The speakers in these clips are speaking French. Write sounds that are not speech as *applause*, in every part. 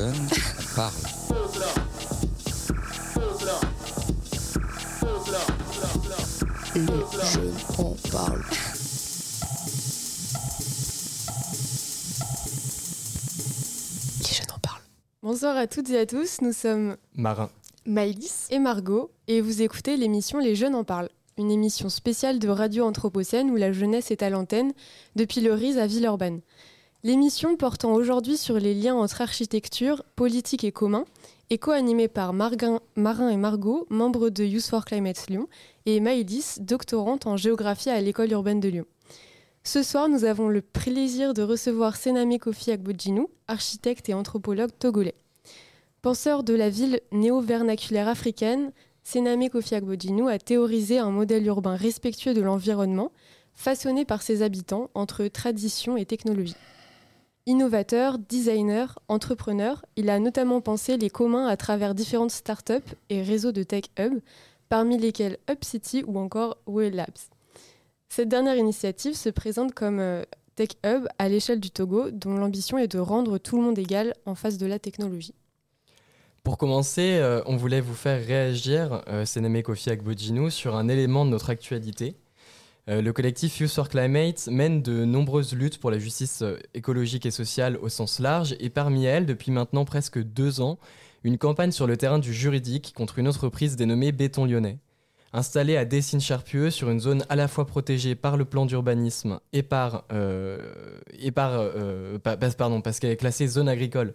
Les jeunes en parlent. Les jeunes en parlent. Bonsoir à toutes et à tous, nous sommes Marin. Maïlis et Margot et vous écoutez l'émission Les jeunes en parlent, une émission spéciale de Radio Anthropocène où la jeunesse est à l'antenne depuis le RIS à Villeurbanne. L'émission portant aujourd'hui sur les liens entre architecture, politique et commun est co-animée par Marin et Margot, membres de Youth for Climate Lyon, et Maïlis, doctorante en géographie à l'école urbaine de Lyon. Ce soir, nous avons le plaisir de recevoir Sename Kofi Agbodjinou, architecte et anthropologue togolais. Penseur de la ville néo-vernaculaire africaine, Sename Kofi Agbodjinou a théorisé un modèle urbain respectueux de l'environnement, façonné par ses habitants entre tradition et technologie. Innovateur, designer, entrepreneur, il a notamment pensé les communs à travers différentes startups et réseaux de tech hub, parmi lesquels Hub City ou encore Well Labs. Cette dernière initiative se présente comme euh, Tech Hub à l'échelle du Togo, dont l'ambition est de rendre tout le monde égal en face de la technologie. Pour commencer, euh, on voulait vous faire réagir, euh, Kofi Agbodjinou, sur un élément de notre actualité. Euh, le collectif Youth for Climate mène de nombreuses luttes pour la justice euh, écologique et sociale au sens large, et parmi elles, depuis maintenant presque deux ans, une campagne sur le terrain du juridique contre une entreprise dénommée Béton Lyonnais. Installée à Dessines-Charpieu, sur une zone à la fois protégée par le plan d'urbanisme et par, euh, et par pa- pa- pardon, parce qu'elle est classée zone agricole,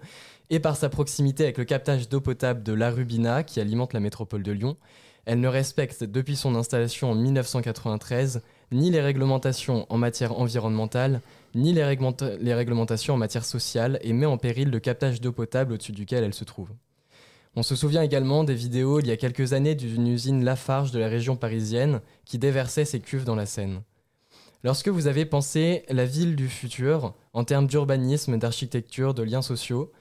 et par sa proximité avec le captage d'eau potable de la Rubina qui alimente la métropole de Lyon, elle ne respecte depuis son installation en 1993 ni les réglementations en matière environnementale, ni les, réglementa- les réglementations en matière sociale et met en péril le captage d'eau potable au-dessus duquel elle se trouve. On se souvient également des vidéos il y a quelques années d'une usine Lafarge de la région parisienne qui déversait ses cuves dans la Seine. Lorsque vous avez pensé la ville du futur en termes d'urbanisme, d'architecture, de liens sociaux,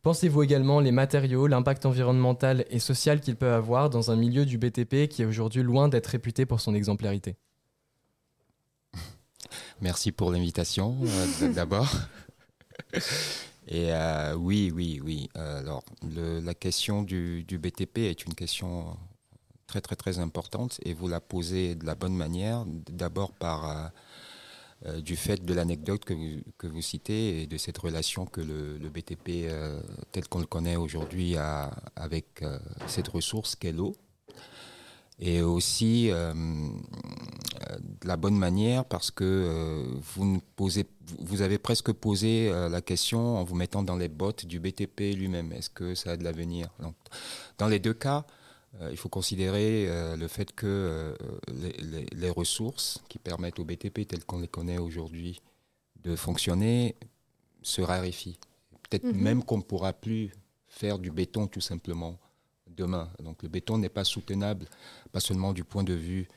pensez-vous également les matériaux, l'impact environnemental et social qu'il peut avoir dans un milieu du BTP qui est aujourd'hui loin d'être réputé pour son exemplarité? Merci pour l'invitation, euh, *laughs* d'abord. *laughs* Et euh, oui, oui, oui. Alors, le- la question du, du BTP est une question très, très, très importante et vous la posez de la bonne manière. D'abord par euh, du fait de l'anecdote que vous, que vous citez et de cette relation que le, le BTP, euh, tel qu'on le connaît aujourd'hui, a avec cette ressource qu'est l'eau. Et aussi euh, de la bonne manière parce que euh, vous, ne posez, vous- vous avez presque posé euh, la question en vous mettant dans les bottes du BTP lui-même. Est-ce que ça a de l'avenir? Dans les deux cas, il faut considérer le fait que les, les- les ressources qui permettent au BTP tel qu'on les connaît aujourd'hui de fonctionner se raréfient. Peut-être Mhm. même qu'on ne pourra plus faire du béton tout simplement demain. Donc le béton n'est pas soutenable, pas seulement du point de vue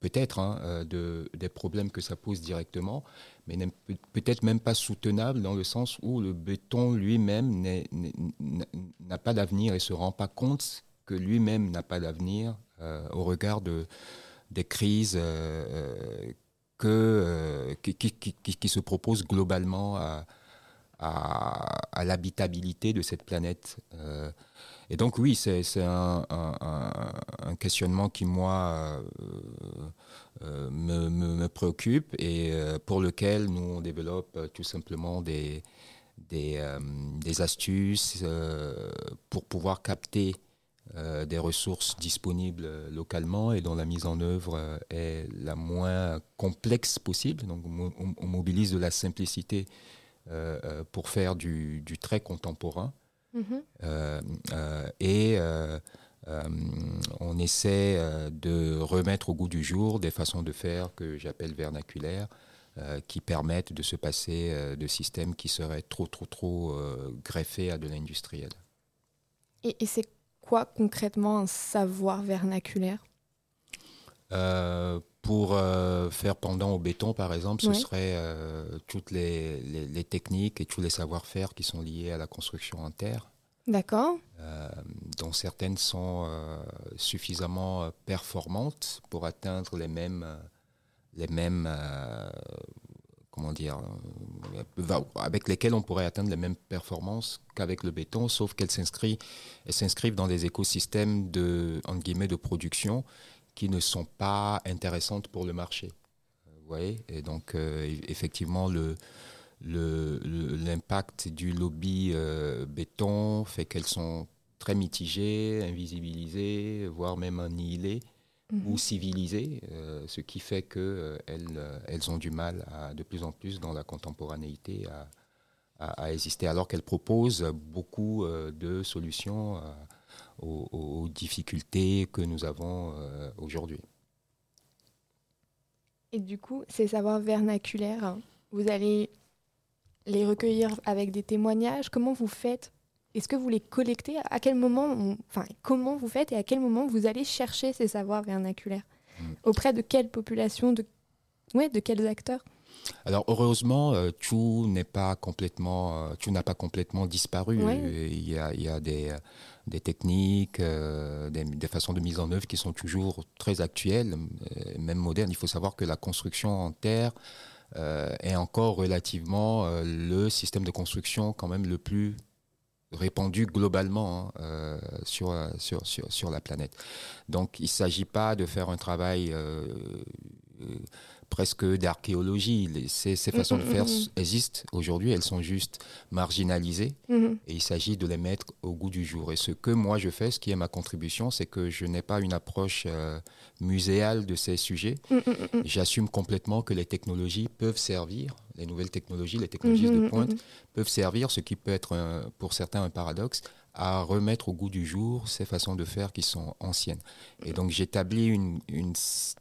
peut-être hein, euh, de, des problèmes que ça pose directement, mais peut-être même pas soutenable dans le sens où le béton lui-même n'a pas d'avenir et se rend pas compte que lui-même n'a pas d'avenir euh, au regard de, des crises euh, que, qui- qui se proposent globalement à, à, l'habitabilité de cette planète. Euh, et donc oui, c'est un, questionnement qui, moi, euh, euh, me, me- préoccupe et pour lequel nous, on développe tout simplement des, des, des astuces pour pouvoir capter des ressources disponibles localement et dont la mise en œuvre est la moins complexe possible. Donc on mobilise de la simplicité euh, euh, pour faire du, du très contemporain. Mhm. Euh, euh, et on essaie de remettre au goût du jour des façons de faire que j'appelle vernaculaires, qui permettent de se passer de systèmes qui seraient trop, trop, trop greffés à de l'industriel. Et, et c'est quoi concrètement un savoir vernaculaire? Pour euh, faire pendant au béton, par exemple, ce Ouais. serait euh, toutes les, les- les techniques et tous les savoir-faire qui sont liés à la construction en terre. D'accord. euh, dont certaines sont suffisamment performantes pour atteindre les mêmes, les mêmes comment dire, avec lesquelles on pourrait atteindre les mêmes performances qu'avec le béton, sauf qu'elles s'inscrivent dans des écosystèmes de, guillemets, de production qui ne sont pas intéressantes pour le marché. Vous voyez Et donc, euh, effectivement, le, l'impact du lobby euh, béton fait qu'elles sont très mitigées, invisibilisées, voire même annihilées ou mhm. civilisées, euh, ce qui fait qu'elles euh, elles ont du mal à, de plus en plus dans la contemporanéité à, à, exister, alors qu'elles proposent beaucoup de solutions aux, aux, difficultés que nous avons aujourd'hui. Et du coup, ces savoirs vernaculaires, vous allez les recueillir avec des témoignages Comment vous faites? Est-ce que vous les collectez? À quel moment, enfin, comment vous faites et à quel moment vous allez chercher ces savoirs vernaculaires? Hmm. Auprès de quelle population de, ouais, de quels acteurs? Alors heureusement, euh, tout n'est pas complètement, euh, n'a pas complètement disparu. Il, y a, il y a des, des techniques, euh, des, façons de mise en œuvre qui sont toujours très actuelles, même modernes. Il faut savoir que la construction en terre euh, est encore relativement euh, le système de construction quand même le plus répandu globalement hein, euh, sur, sur, sur, la planète. Donc il ne s'agit pas de faire un travail presque d'archéologie. Ces, ces, façons de mm, mm, faire mm, existent aujourd'hui, elles sont juste marginalisées et il s'agit de les mettre au goût du jour. Et ce que moi je fais, ce qui est ma contribution, c'est que je n'ai pas une approche euh, muséale de ces sujets. J'assume complètement que les technologies peuvent servir, les nouvelles technologies, les technologies de pointe peuvent servir, ce qui peut être pour certains un paradoxe, à remettre au goût du jour ces façons de faire qui sont anciennes. Et donc j'établis une, une,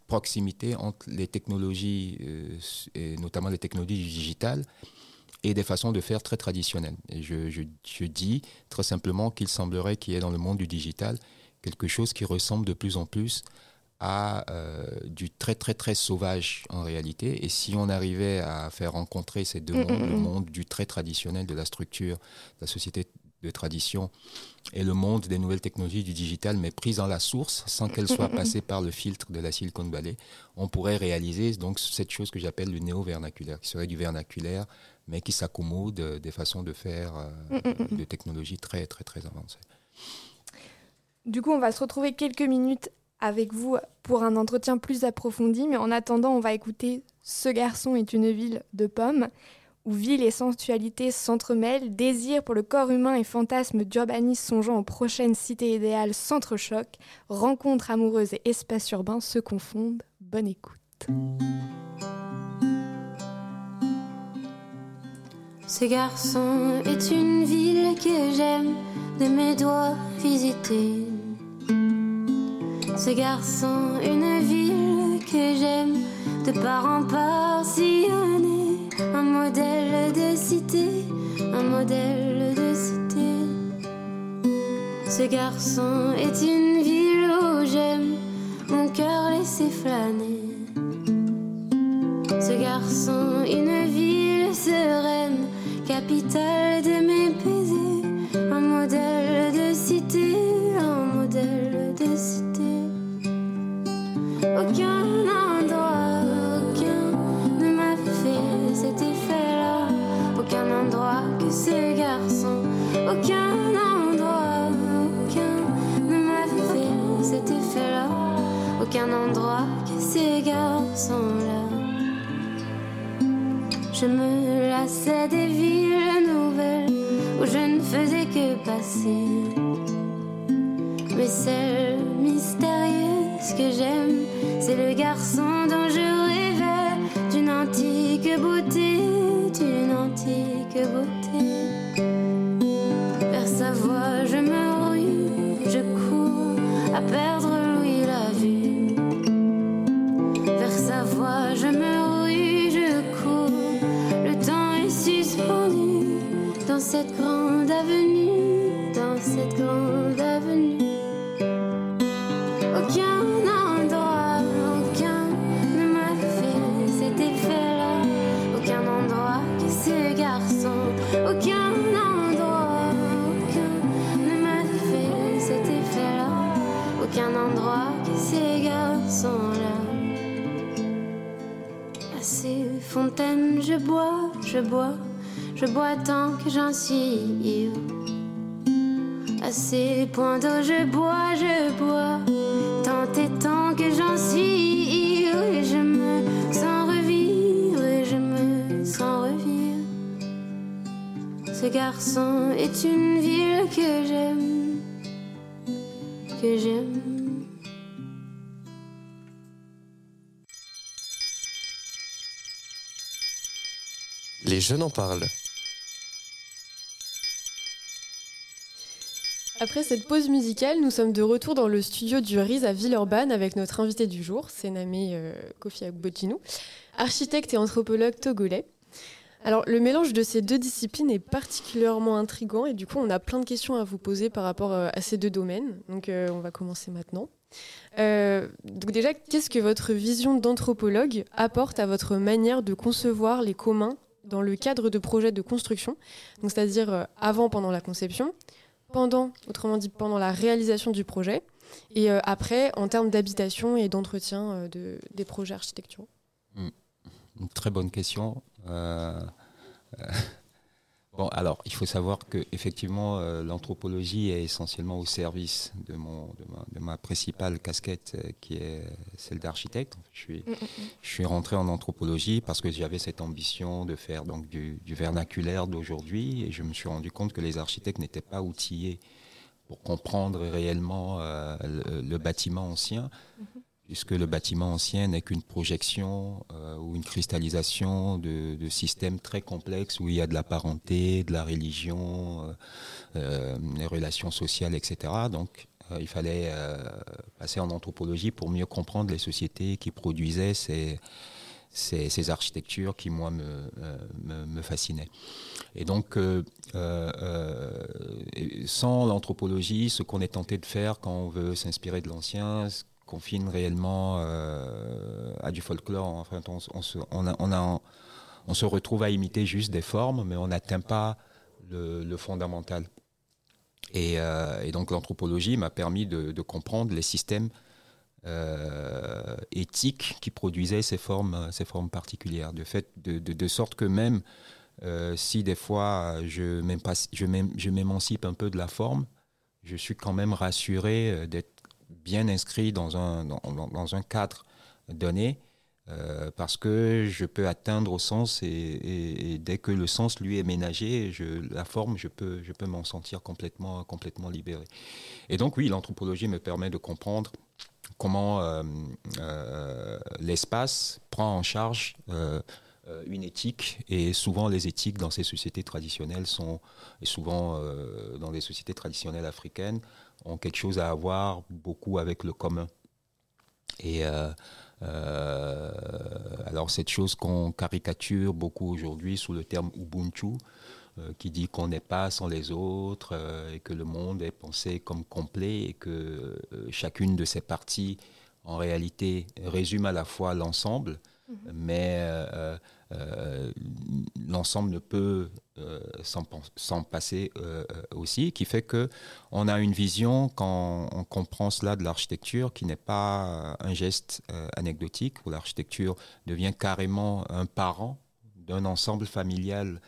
proximité entre les technologies, euh, et notamment les technologies digitales, et des façons de faire très traditionnelles. Et je, je, je dis très simplement qu'il semblerait qu'il y ait dans le monde du digital quelque chose qui ressemble de plus en plus à euh, du très très très sauvage en réalité. Et si on arrivait à faire rencontrer ces deux mm, mondes, mm, le mm. monde du très traditionnel de la structure de la société de tradition et le monde des nouvelles technologies du digital, mais prise dans la source, sans qu'elle soit *laughs* passée par le filtre de la Silicon Valley, on pourrait réaliser donc cette chose que j'appelle le néo-vernaculaire, qui serait du vernaculaire, mais qui s'accommode des façons de faire euh, de technologies très, très, très avancées. Du coup, on va se retrouver quelques minutes avec vous pour un entretien plus approfondi, mais en attendant, on va écouter Ce garçon est une ville de pommes où ville et sensualité s'entremêlent, désir pour le corps humain et fantasme d'urbanisme songeant aux prochaines cités idéales s'entrechoquent, rencontres amoureuses et espaces urbains se confondent. Bonne écoute. Ce garçon est une ville que j'aime de mes doigts visiter. Ce garçon, une ville que j'aime de part en part sillonner un modèle de cité, un modèle de cité. Ce garçon est une ville où j'aime mon cœur laisser flâner. Ce garçon, une ville sereine, capitale fontaine je bois, je bois, je bois tant que j'en suis À ces points d'eau, je bois, je bois, tant et tant que j'en suis Et je me sens revivre, et je me sens revivre. Ce garçon est une ville que j'aime, que j'aime. Les jeunes en parlent. Après cette pause musicale, nous sommes de retour dans le studio du RIS à Villeurbanne avec notre invité du jour, Sename euh, Kofi Agbotinou, architecte et anthropologue togolais. Alors, le mélange de ces deux disciplines est particulièrement intrigant et du coup, on a plein de questions à vous poser par rapport euh, à ces deux domaines. Donc, euh, on va commencer maintenant. donc déjà, qu'est-ce que votre vision d'anthropologue apporte à votre manière de concevoir les communs dans le cadre de projets de construction, donc c'est-à-dire euh, avant, pendant la conception, pendant, autrement dit pendant la réalisation du projet, et euh, après en termes d'habitation et d'entretien euh, de, des projets architecturaux hmm. Une très bonne question. Bon, alors, il faut savoir que effectivement, euh, l'anthropologie est essentiellement au service de, mon, de, ma, principale casquette, euh, qui est celle d'architecte. Je suis, mm, mm, mm. je suis rentré en anthropologie parce que j'avais cette ambition de faire donc du, vernaculaire d'aujourd'hui, et je me suis rendu compte que les architectes n'étaient pas outillés pour comprendre réellement euh, le, bâtiment ancien. Mm-hmm puisque le bâtiment ancien n'est qu'une projection euh, ou une cristallisation de, systèmes très complexes où il y a de la parenté, de la religion, euh, euh, les relations sociales, etc. Donc il fallait passer en anthropologie pour mieux comprendre les sociétés qui produisaient ces, ces, architectures qui, moi, me, me, fascinaient. Et donc, sans l'anthropologie, ce qu'on est tenté de faire quand on veut s'inspirer de l'ancien, confine réellement euh, à du folklore. Enfin, on, se, retrouve à imiter juste des formes, mais on n'atteint pas le, fondamental. Euh, et, donc l'anthropologie m'a permis de, comprendre les systèmes euh, éthiques qui produisaient ces formes, ces formes particulières. De, fait, de, sorte que même si des fois je m'émancipe un peu de la forme, je suis quand même rassuré d'être bien inscrit dans un, dans, un cadre donné, euh, parce que je peux atteindre au sens et, dès que le sens lui est ménagé, je, la forme, je peux, je peux m'en sentir complètement, complètement libéré. Et donc oui, l'anthropologie me permet de comprendre comment euh, euh, l'espace prend en charge une éthique et souvent les éthiques dans ces sociétés traditionnelles sont et souvent dans les sociétés traditionnelles africaines ont quelque chose à avoir beaucoup avec le commun. Et euh, euh, alors cette chose qu'on caricature beaucoup aujourd'hui sous le terme Ubuntu, euh, qui dit qu'on n'est pas sans les autres et que le monde est pensé comme complet et que chacune de ces parties en réalité résume à la fois l'ensemble, mhm. mais l'ensemble ne peut euh, sans, passer euh, euh, aussi, qui fait que on a une vision quand on comprend cela de l'architecture qui n'est pas un geste anecdotique où l'architecture devient carrément un parent d'un ensemble familial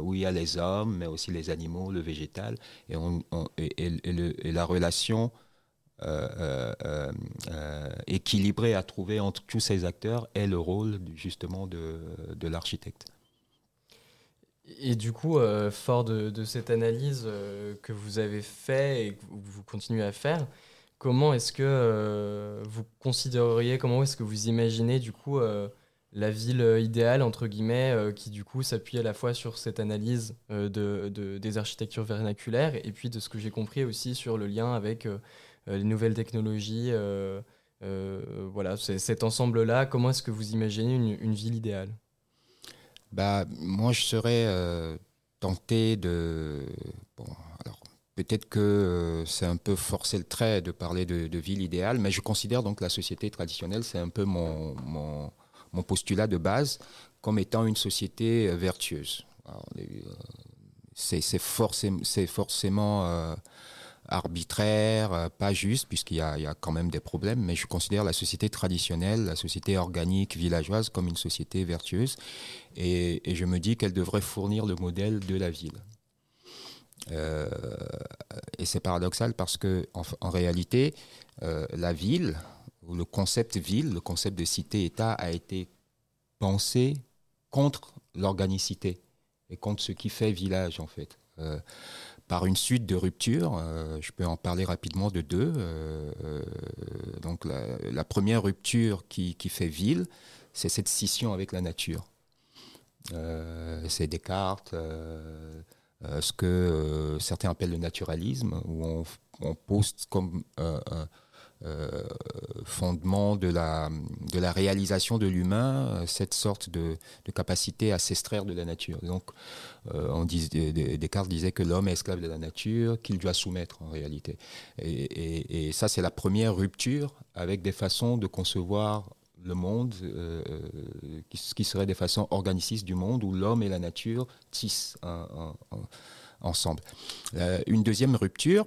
où il y a les hommes, mais aussi les animaux, le végétal, et, on, et, la relation équilibrée à trouver entre tous ces acteurs est le rôle justement de, de l'architecte. Et du coup, euh, fort de, cette analyse euh, que vous avez fait et que vous continuez à faire, comment est-ce que euh, vous considéreriez, comment est-ce que vous imaginez du coup la ville idéale, entre guillemets, qui du coup s'appuie à la fois sur cette analyse de, des architectures vernaculaires et puis de ce que j'ai compris aussi sur le lien avec les nouvelles technologies. voilà, cet ensemble-là, comment est-ce que vous imaginez une ville idéale? Bah, moi, je serais euh, tenté de. Bon, alors, peut-être que euh, c'est un peu forcer le trait de parler de, ville idéale, mais je considère donc la société traditionnelle, c'est un peu mon, mon, postulat de base, comme étant une société euh, vertueuse. C'est forcément. Arbitraire, pas juste, puisqu'il y, a quand même des problèmes, mais je considère la société traditionnelle, la société organique, villageoise, comme une société vertueuse, et, je me dis qu'elle devrait fournir le modèle de la ville. et c'est paradoxal parce que en, réalité, la ville, le concept ville, le concept de cité-État a été pensé contre l'organicité et contre ce qui fait village en fait. Euh, par une suite de ruptures, euh, je peux en parler rapidement de deux. Euh, donc la, première rupture qui, fait ville, c'est cette scission avec la nature. c'est Descartes, ce que certains appellent le naturalisme, où on pose comme euh, fondement de la, de la réalisation de l'humain, euh, cette sorte de, capacité à s'extraire de la nature. Donc, euh, on Descartes disait que l'homme est esclave de la nature, qu'il doit soumettre en réalité. Et, ça, c'est la première rupture avec des façons de concevoir le monde, qui, qui, seraient des façons organicistes du monde, où l'homme et la nature tissent ensemble. une deuxième rupture,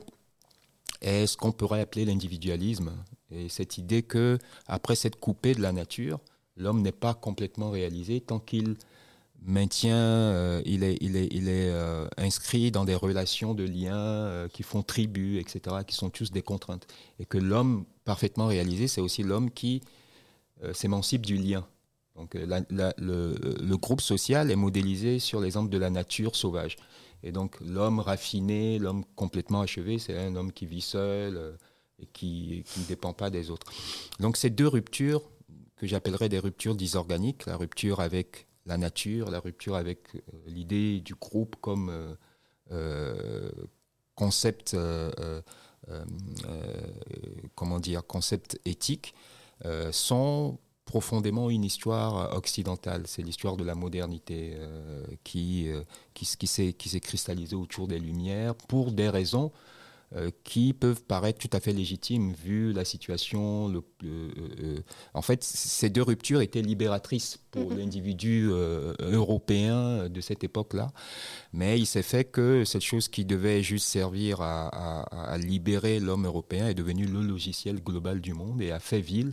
est ce qu'on pourrait appeler l'individualisme. Et cette idée que, après s'être coupé de la nature, l'homme n'est pas complètement réalisé tant qu'il maintient, euh, il est, il est, il est euh, inscrit dans des relations de liens euh, qui font tribu, etc., qui sont tous des contraintes. Et que l'homme parfaitement réalisé, c'est aussi l'homme qui s'émancipe du lien. Donc le, le, groupe social est modélisé sur l'exemple de la nature sauvage. Et donc l'homme raffiné, l'homme complètement achevé, c'est un homme qui vit seul euh, et qui, ne dépend pas des autres. Donc ces deux ruptures, que j'appellerais des ruptures disorganiques, la rupture avec la nature, la rupture avec euh, l'idée du groupe comme euh, concept, comment dire, concept éthique, sont profondément une histoire occidentale. C'est l'histoire de la modernité euh, qui, euh, qui, qui s'est cristallisée autour des Lumières pour des raisons euh, qui peuvent paraître tout à fait légitimes vu la situation. Le, en fait, ces deux ruptures étaient libératrices pour mm-hmm. l'individu européen de cette époque-là. Mais il s'est fait que cette chose qui devait juste servir à, à, à libérer l'homme européen est devenue le logiciel global du monde et a fait ville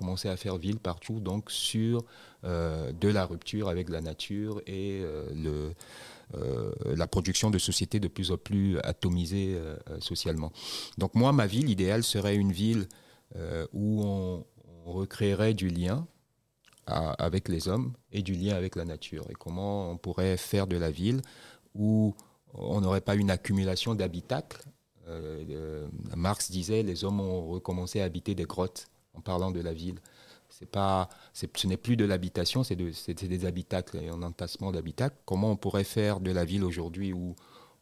commencer à faire ville partout, donc sur euh, de la rupture avec la nature et euh, le, euh, la production de sociétés de plus en plus atomisées socialement. Donc moi, ma ville idéale serait une ville où on, recréerait du lien avec les hommes et du lien avec la nature. Et comment on pourrait faire de la ville où on n'aurait pas une accumulation d'habitacles. Marx disait les hommes ont recommencé à habiter des grottes en parlant de la ville. Pas, ce n'est plus de l'habitation, c'est de, des habitacles et un entassement d'habitacles. Comment on pourrait faire de la ville aujourd'hui où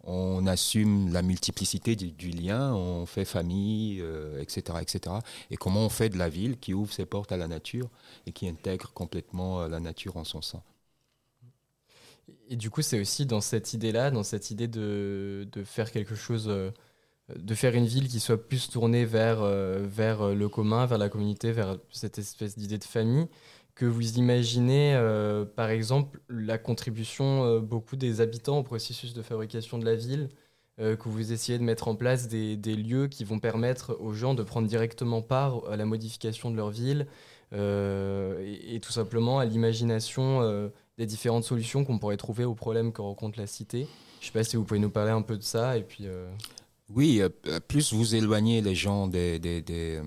on assume la multiplicité du, lien, on fait famille, etc., euh, etc. Et comment on fait de la ville qui ouvre ses portes à la nature et qui intègre complètement euh, la nature en son sein? Et du coup, c'est aussi dans cette idée-là, dans cette idée de, de faire quelque chose euh, de faire une ville qui soit plus tournée vers, euh, vers euh, le commun, vers la communauté, vers cette espèce d'idée de famille, que vous imaginez, euh, par exemple, la contribution beaucoup des habitants au processus de fabrication de la ville, que vous essayez de mettre en place des, lieux qui vont permettre aux gens de prendre directement part à la modification de leur ville, et, et, tout simplement à l'imagination des différentes solutions qu'on pourrait trouver aux problèmes que rencontre la cité. Je ne sais pas si vous pouvez nous parler un peu de ça, et puis... Oui, euh, plus vous éloignez les gens des, des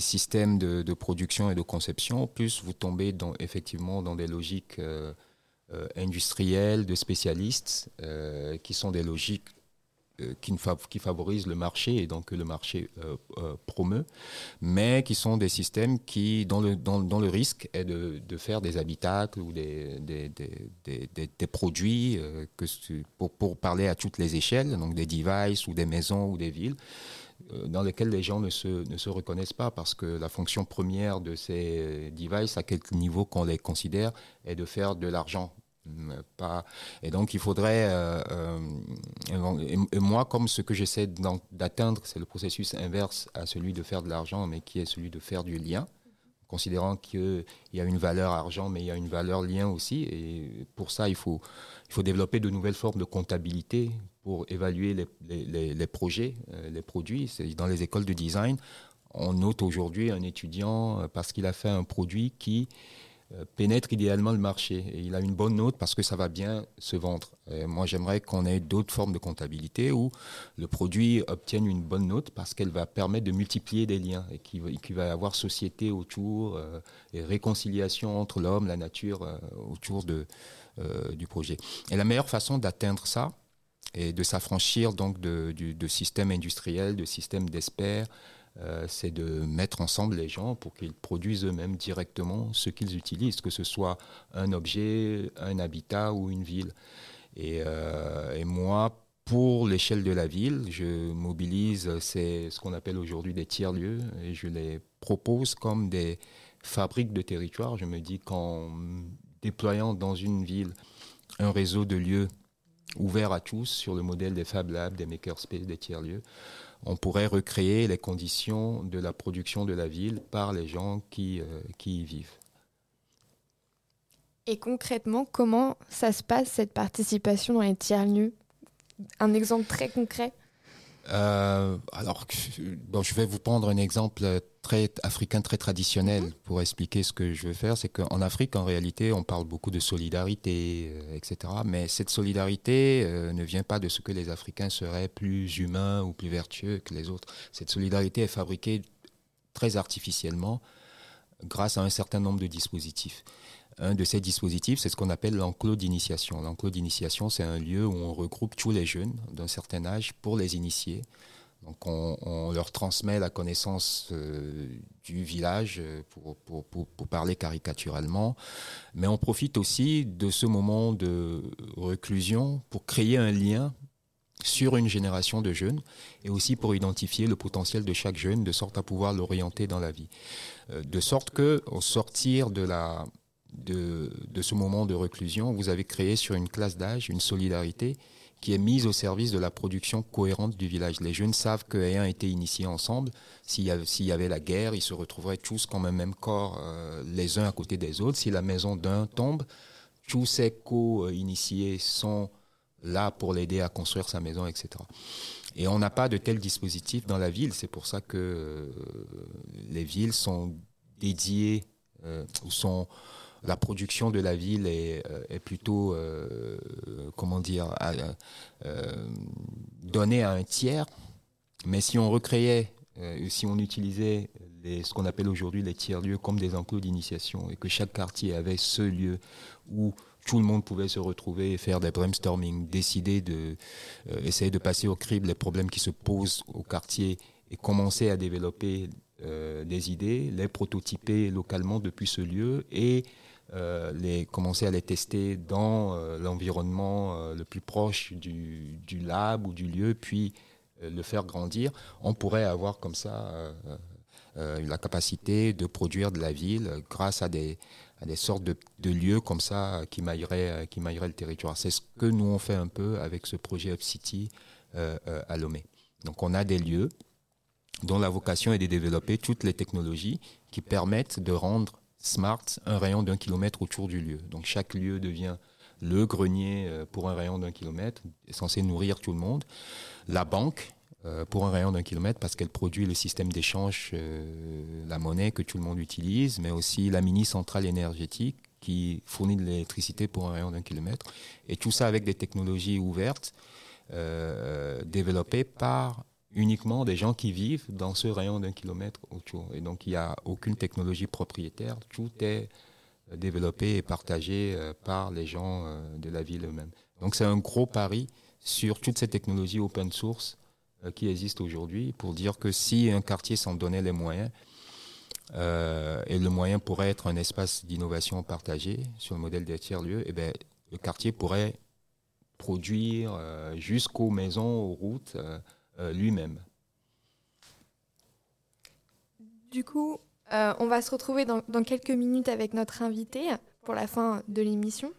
systèmes de, production et de conception, plus vous tombez dans, effectivement dans des logiques euh, euh, industrielles, de spécialistes, qui sont des logiques euh, qui, qui, favorisent le marché et donc que le marché euh, euh, promeut, mais qui sont des systèmes dont, le, le risque est de, faire des habitacles ou des, produits pour, pour, parler à toutes les échelles, donc des devices ou des maisons ou des villes dans lesquelles les gens ne se, ne se reconnaissent pas parce que la fonction première de ces devices, à quelque niveau qu'on les considère, est de faire de l'argent Et donc, il faudrait. Euh, euh, et, moi, comme ce que j'essaie d'atteindre, c'est le processus inverse à celui de faire de l'argent, mais qui est celui de faire du lien. considérant qu'il y a une valeur argent, mais il y a une valeur lien aussi. Et pour ça, il faut, il faut développer de nouvelles formes de comptabilité pour évaluer les, les, projets, euh, les produits. Dans les écoles de design, on note aujourd'hui un étudiant parce qu'il a fait un produit qui pénètre idéalement le marché. Et il a une bonne note parce que ça va bien se vendre. moi, j'aimerais qu'on ait d'autres formes de comptabilité où le produit obtienne une bonne note parce qu'elle va permettre de multiplier des liens et qu'il va y avoir société autour euh, et réconciliation entre l'homme, la nature euh, autour de, du projet. Et la meilleure façon d'atteindre ça et de s'affranchir donc de, du, de système industriel, de système d'experts, euh, c'est de mettre ensemble les gens pour qu'ils produisent eux-mêmes directement ce qu'ils utilisent, que ce soit un objet, un habitat ou une ville. Et, euh, moi, pour l'échelle de la ville, je mobilise ce qu'on appelle aujourd'hui des tiers-lieux et je les propose comme des fabriques de territoire. Je me dis qu'en déployant dans une ville un réseau de lieux ouverts à tous sur le modèle des Fab Labs, des Makerspace, des tiers-lieux, on pourrait recréer les conditions de la production de la ville par les gens qui, euh, qui y vivent. Et concrètement, comment ça se passe, cette participation dans les tiers-lieux Un exemple très concret? Euh, alors, bon, je vais vous prendre un exemple très africain, très traditionnel mhm. pour expliquer ce que je veux faire. C'est qu'en Afrique, en réalité, on parle beaucoup de solidarité, euh, etc. Mais cette solidarité euh, ne vient pas de ce que les Africains seraient plus humains ou plus vertueux que les autres. Cette solidarité est fabriquée très artificiellement grâce à un certain nombre de dispositifs. Un de ces dispositifs, c'est ce qu'on appelle l'enclos d'initiation. L'enclos d'initiation, c'est un lieu où on regroupe tous les jeunes d'un certain âge pour les initier. Donc on, leur transmet la connaissance euh, du village euh, pour, parler caricaturalement, mais on profite aussi de ce moment de reclusion pour créer un lien sur une génération de jeunes et aussi pour identifier le potentiel de chaque jeune de sorte à pouvoir l'orienter dans la vie. Euh, de sorte que au sortir de la, de, ce moment de reclusion, vous avez créé sur une classe d'âge une solidarité qui est mise au service de la production cohérente du village. Les jeunes savent qu'ayant été initiés ensemble, s'il y, avait la guerre, ils se retrouveraient tous comme un même corps, euh, les uns à côté des autres. Si la maison d'un tombe, tous ces co-initiés sont là pour l'aider à construire sa maison, etc. Et on n'a pas de tel dispositif dans la ville. C'est pour ça que euh, les villes sont dédiées euh, ou sont la production de la ville est, euh, plutôt, euh, comment dire, euh, donnée à un tiers. Mais si on recréait, si on utilisait ce qu'on appelle aujourd'hui les tiers-lieux comme des enclos d'initiation et que chaque quartier avait ce lieu où tout le monde pouvait se retrouver et faire des brainstorming, décider de essayer de passer au crible les problèmes qui se posent au quartier et commencer à développer des idées, les prototyper localement depuis ce lieu et euh, les, commencer à les tester dans euh, l'environnement euh, le plus proche du, lab ou du lieu, puis le faire grandir, on pourrait avoir comme ça la capacité de produire de la ville grâce à des, à des sortes de, de lieux comme ça qui mailleraient, qui mailleraient le territoire. C'est ce que nous on fait un peu avec ce projet UpCity à Lomé. Donc on a des lieux dont la vocation est de développer toutes les technologies qui permettent de rendre Smart un rayon d'un kilomètre autour du lieu. Donc chaque lieu devient le grenier euh, pour un rayon d'un kilomètre, censé nourrir tout le monde. La banque euh, pour un rayon d'un kilomètre parce qu'elle produit le système d'échange, euh, la monnaie que tout le monde utilise, mais aussi la mini centrale énergétique qui fournit de l'électricité pour un rayon d'un kilomètre. Et tout ça avec des technologies ouvertes développées par uniquement des gens qui vivent dans ce rayon d'un kilomètre autour. Et donc, il n'y a aucune technologie propriétaire. Tout est euh, développé et partagé euh, par les gens euh, de la ville eux-mêmes. Donc, c'est un gros pari sur toutes ces technologies open source qui existent aujourd'hui pour dire que si un quartier s'en donnait les moyens, et le moyen pourrait être un espace d'innovation partagé sur le modèle des tiers-lieux, eh bien, le quartier pourrait produire jusqu'aux maisons, aux routes, lui-même. Du coup, euh, on va se retrouver dans, quelques minutes avec notre invité pour la fin de l'émission.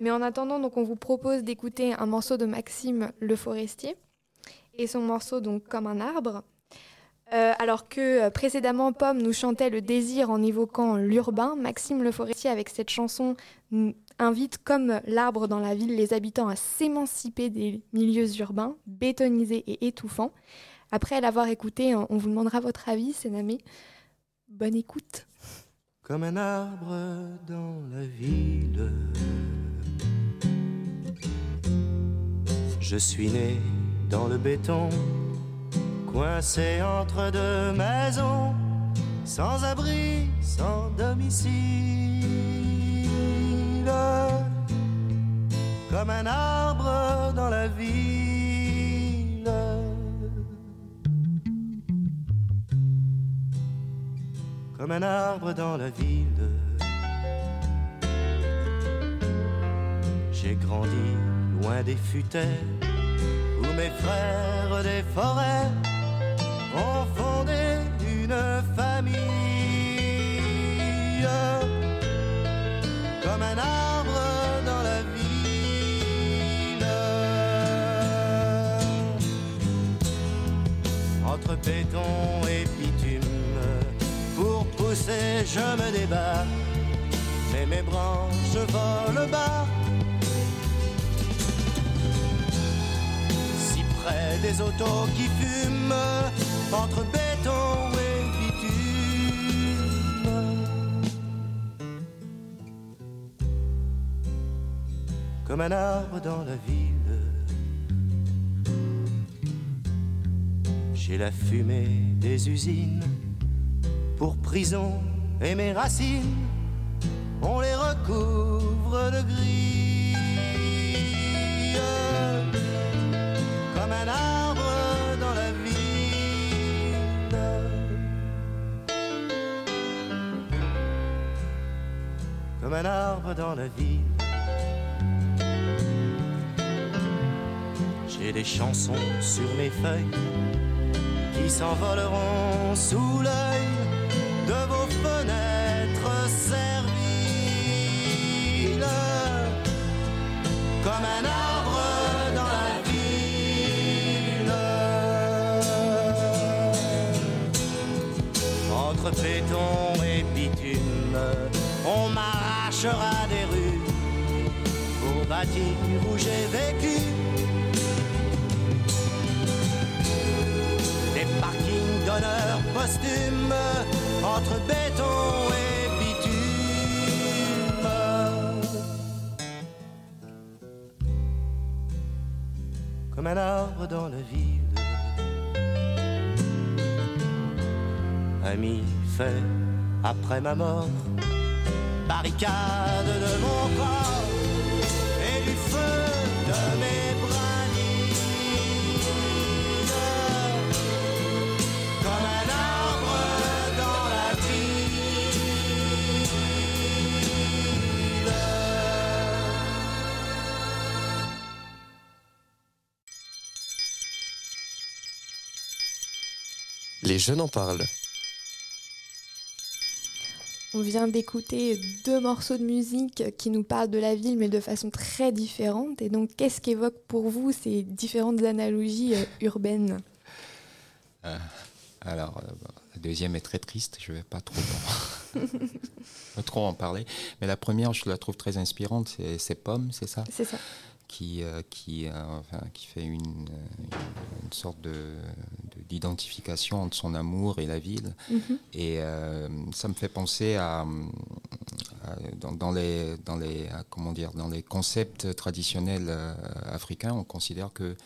Mais en attendant, donc, on vous propose d'écouter un morceau de Maxime Le Forestier et son morceau donc Comme un arbre. Euh, alors que euh, précédemment, Pomme nous chantait le désir en évoquant l'urbain, Maxime Le Forestier, avec cette chanson, invite, comme l'arbre dans la ville, les habitants à s'émanciper des milieux urbains, bétonisés et étouffants. Après l'avoir écouté, on vous demandera votre avis, Sénamé. Bonne écoute. comme un arbre dans la ville. Je suis né dans le béton, coincé entre deux maisons, sans abri, sans domicile. Comme un arbre dans la ville. comme un arbre dans la ville. J'ai grandi loin des futaies où mes frères des forêts ont fondé une famille. Arbre dans la ville. Entre béton et bitume pour pousser, je me débat, mais mes branches volent bas. Si près des autos qui fument, entre béton et Comme un arbre dans la ville. J'ai la fumée des usines pour prison et mes racines, on les recouvre de gris. Comme un arbre dans la ville. Comme un arbre dans la ville. Des chansons sur mes feuilles qui s'envoleront sous l'œil de vos fenêtres serviles. Comme un arbre dans la ville. Entre béton et bitume on m'arrachera des rues pour bâtir où j'ai vécu entre béton et bitume. Comme un arbre dans la ville. Ami fait après ma mort, barricade de mon corps Les jeunes en parlent. On vient d'écouter deux morceaux de musique qui nous parlent de la ville, mais de façon très différente. Et donc, qu'est-ce qu'évoquent pour vous ces différentes analogies euh, urbaines? Alors, euh, la deuxième est très triste, je ne vais pas trop en, *laughs* pas trop en parler. Mais la première, je la trouve très inspirante, c'est, c'est Pomme, c'est ça? C'est ça. Qui, euh, qui, euh, enfin, qui fait une, euh, une sorte de, de- d'identification entre son amour et la ville. Mhm. Et ça me fait penser à, à- dans, dans les, dans les, comment dire, dans les concepts traditionnels africains, on considère que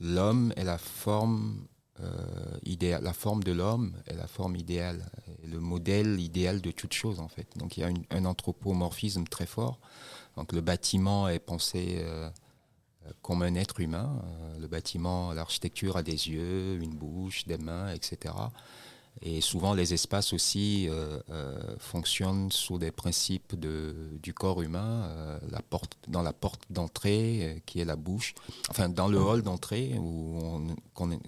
l'homme est la forme euh, idéale, la forme de l'homme est la forme idéale, le modèle idéal de toute chose en fait. Donc il y a une- un anthropomorphisme très fort. Donc le bâtiment est pensé euh, euh, comme un être humain. Euh, le bâtiment, l'architecture a des yeux, une bouche, des mains, etc. Et souvent les espaces aussi euh, euh, fonctionnent sous des principes de, du corps humain. La porte, dans la porte d'entrée, qui est la bouche, enfin dans le hall d'entrée où on, est-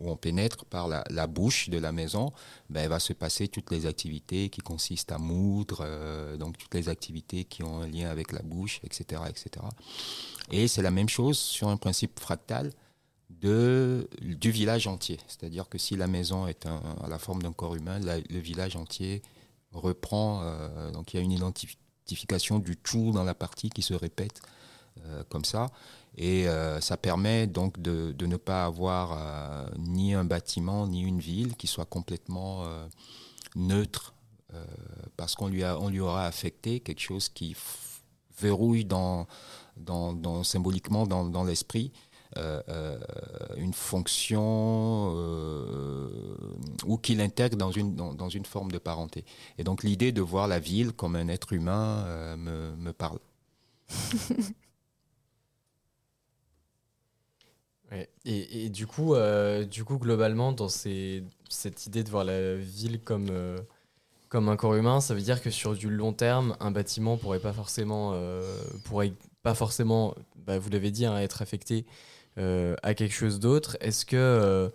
où on pénètre par la, bouche de la maison, ben, va se passer toutes les activités qui consistent à moudre, euh, donc toutes les activités qui ont un lien avec la bouche, etc. etc. Et c'est la même chose sur un principe fractal. du village entier. C'est-à-dire que si la maison est à la forme d'un corps humain, le village entier reprend. euh, donc il y a une identification du tout dans la partie qui se répète euh, comme ça. Et euh, ça permet donc de, ne pas avoir euh, ni un bâtiment ni une ville qui soit complètement euh, neutre parce qu'on lui, aura affecté quelque chose qui verrouille symboliquement dans, l'esprit une fonction ou qui l'intègre dans une, forme de parenté. Et donc l'idée de voir la ville comme un être humain me parle. *laughs* Et, et du coup, euh, du coup, globalement, dans ces- cette idée de voir la ville comme, euh, comme un corps humain, ça veut dire que sur du long terme, un bâtiment pourrait pas forcément, euh, pourrait pas forcément, bah, vous l'avez dit, hein, être affecté à quelque chose d'autre. Est-ce que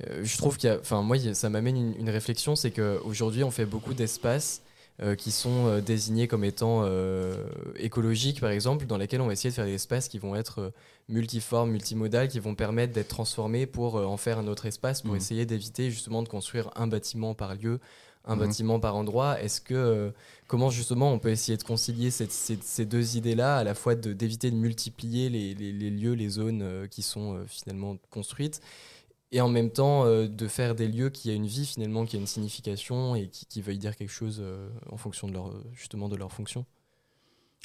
je trouve qu'il y a, enfin moi, ça m'amène une, une réflexion, c'est qu'aujourd'hui, on fait beaucoup d'espaces euh, qui sont euh, désignés comme étant euh, écologiques, par exemple, dans lesquels on va essayer de faire des espaces qui vont être multiformes, multimodales, qui vont permettre d'être transformés pour en faire un autre espace, pour Mhm. essayer d'éviter justement de construire un bâtiment par lieu, un Mhm. bâtiment par endroit. Est-ce que euh, comment justement on peut essayer de concilier cette- ces, ces deux idées-là, à la fois de- d'éviter de, multiplier les, les- les lieux, les zones euh, qui sont euh, finalement construites, et en même temps euh, de faire des lieux qui aient une vie finalement, qui aient une signification et qui, qui veuillent dire quelque chose euh, en fonction de leur justement de leur fonction.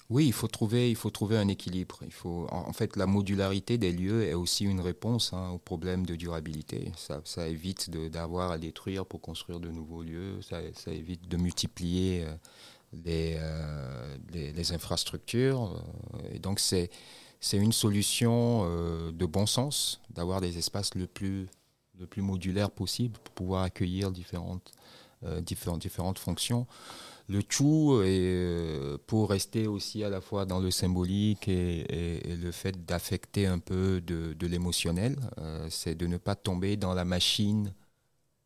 Oui, il faut trouver, il faut trouver un équilibre. Il faut, en fait, la modularité des lieux est aussi une réponse hein, au problème de durabilité. Ça, ça évite d'avoir à détruire pour construire de nouveaux lieux. Ça, évite de multiplier euh, les, euh, les, infrastructures. Euh, Et donc, c'est c'est une solution euh, de bon sens d'avoir des espaces le plus, le plus modulaire possible pour pouvoir accueillir différentes, euh, différentes, différentes fonctions. Le tout est euh, pour rester aussi à la fois dans le symbolique et, le fait d'affecter un peu de, l'émotionnel, euh, c'est de ne pas tomber dans la machine,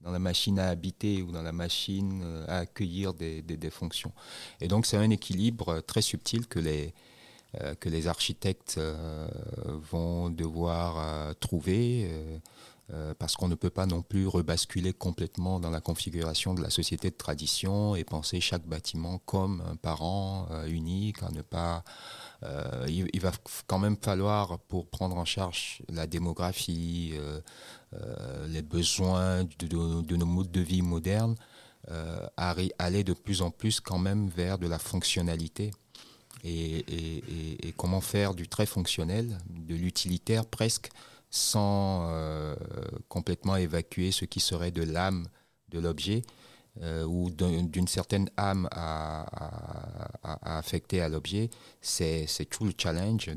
dans la machine à habiter ou dans la machine à accueillir des, fonctions. Et donc c'est un équilibre très subtil que les que les architectes vont devoir trouver. Euh, parce qu'on ne peut pas non plus rebasculer complètement dans la configuration de la société de tradition et penser chaque bâtiment comme un parent euh, unique, à ne pas. euh, il, va quand même falloir, pour prendre en charge la démographie, les besoins de, nos modes de vie modernes, aller de plus en plus quand même vers de la fonctionnalité. Et comment faire du très fonctionnel, de l'utilitaire presque, sans euh, complètement évacuer ce qui serait de l'âme de l'objet euh, ou d'un- d'une certaine âme à, affecter à l'objet, c'est tout le challenge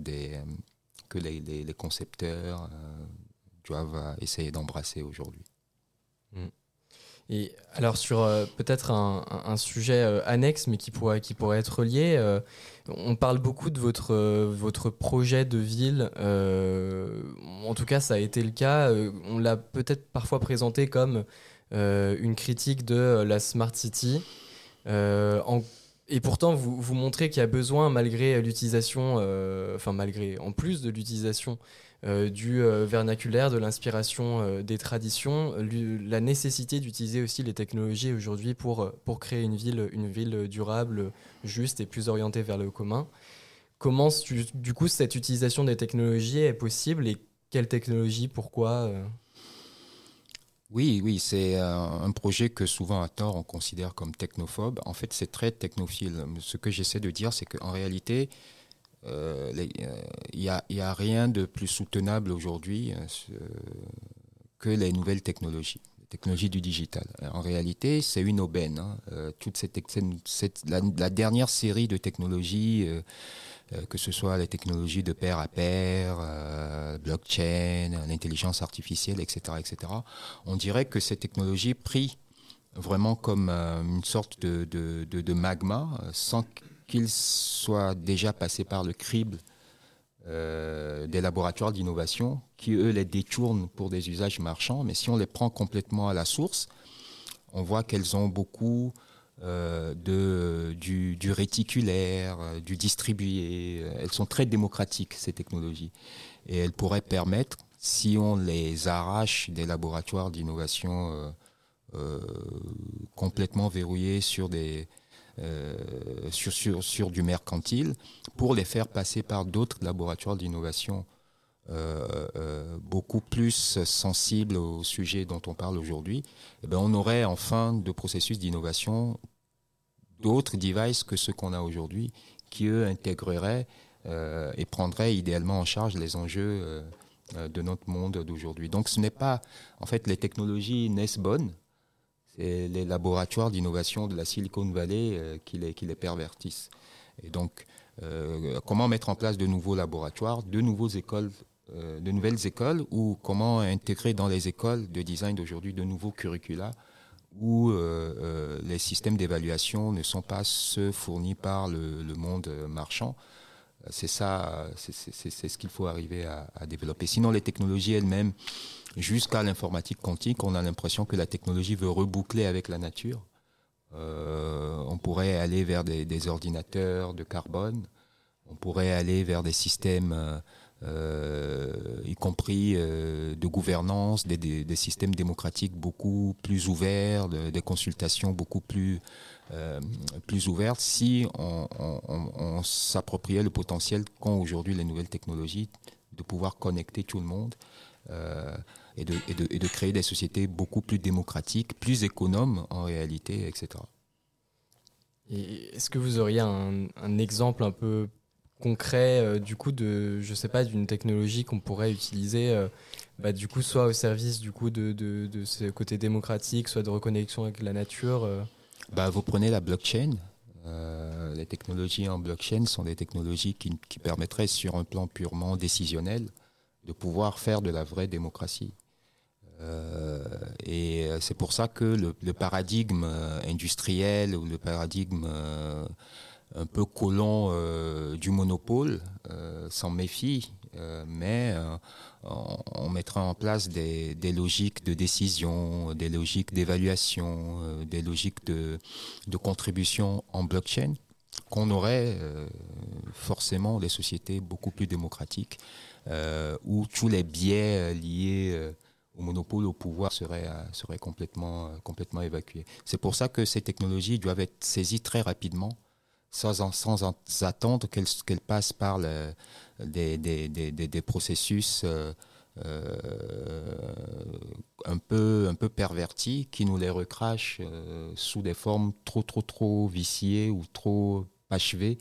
que les, concepteurs euh, doivent essayer d'embrasser aujourd'hui. Et alors sur peut-être un, sujet annexe, mais qui pourrait, qui pourrait être lié, on parle beaucoup de votre, euh, votre projet de ville. euh, en tout cas, ça a été le cas. euh, on l'a peut-être parfois présenté comme une critique de la Smart City. Et pourtant, vous, vous montrez qu'il y a besoin, malgré l'utilisation, euh, enfin malgré, en plus de l'utilisation euh, du euh, vernaculaire, de l'inspiration des traditions, la nécessité d'utiliser aussi les technologies aujourd'hui pour, pour créer une ville, une ville durable, juste et plus orientée vers le commun. Comment, du coup, cette utilisation des technologies est possible et quelle technologie, pourquoi Oui, oui, c'est euh, un projet que souvent à tort on considère comme technophobe. En fait, c'est très technophile. Ce que j'essaie de dire, c'est qu'en réalité, euh, les- euh, il n'y a, il y a rien de plus soutenable aujourd'hui euh, que les nouvelles technologies, les technologies du digital. En réalité, c'est une aubaine. hein. Euh, toute cette, la, dernière série de technologies, euh, euh, que ce soit les technologies de pair à pair, euh, blockchain, l'intelligence artificielle, etc., etc., on dirait que ces technologies prient vraiment comme euh, une sorte de, magma, euh, sans qu'ils soient déjà passés par le crible euh, des laboratoires d'innovation, qui eux les détournent pour des usages marchands. Mais si on les prend complètement à la source, on voit qu'elles ont beaucoup euh, de, du, du réticulaire, euh, du distribué. Elles sont très démocratiques, ces technologies. Et elles pourraient permettre, si on les arrache des laboratoires d'innovation complètement verrouillés sur des sur, sur, sur, du mercantile pour les faire passer par d'autres laboratoires d'innovation euh, euh, beaucoup plus sensible au sujet dont on parle aujourd'hui, eh ben on aurait enfin de processus d'innovation d'autres devices que ceux qu'on a aujourd'hui, qui eux intégreraient euh, et prendraient idéalement en charge les enjeux de notre monde d'aujourd'hui. Donc ce n'est pas, en fait, les technologies naissent bonnes, c'est les laboratoires d'innovation de la Silicon Valley qui, les, qui les pervertissent. Et donc, comment mettre en place de nouveaux laboratoires, de nouvelles écoles euh, de nouvelles écoles ou comment intégrer dans les écoles de design d'aujourd'hui de nouveaux curricula où euh, euh, les systèmes d'évaluation ne sont pas ceux fournis par le, monde marchand. C'est ça, c'est ce qu'il faut arriver à, développer. Sinon, les technologies elles-mêmes, jusqu'à l'informatique quantique, on a l'impression que la technologie veut reboucler avec la nature. on pourrait aller vers des, ordinateurs de carbone, on pourrait aller vers des systèmes y compris euh, de gouvernance, des, systèmes démocratiques beaucoup plus ouverts, des consultations beaucoup plus, euh, plus ouvertes, si on, s'appropriait le potentiel qu'ont aujourd'hui les nouvelles technologies de pouvoir connecter tout le monde. et, de, et, de, créer des sociétés beaucoup plus démocratiques, plus économes en réalité, etc. Est-ce que vous auriez un, un, exemple un peu concret euh, du coup de je sais pas d'une technologie qu'on pourrait utiliser euh, bah, du coup soit au service du coup de, de, de, ce côté démocratique soit de reconnexion avec la nature euh. bah, vous prenez la blockchain les technologies en blockchain sont des technologies qui, qui, permettraient sur un plan purement décisionnel de pouvoir faire de la vraie démocratie et c'est pour ça que le, le paradigme industriel ou le paradigme un peu colon euh, du monopole, euh, s'en méfie, euh, mais on, mettra en place des, logiques de décision, des logiques d'évaluation, des logiques de, contribution en blockchain, qu'on aurait forcément des sociétés beaucoup plus démocratiques, où tous les biais liés au monopole, au pouvoir seraient, seraient complètement, complètement évacués. C'est pour ça que ces technologies doivent être saisies très rapidement sans, sans attendre qu'elle passe par des, des, des, des, processus euh, euh, un, peu, un peu pervertis qui nous les recrachent euh, sous des formes trop, trop, trop viciées ou trop achevées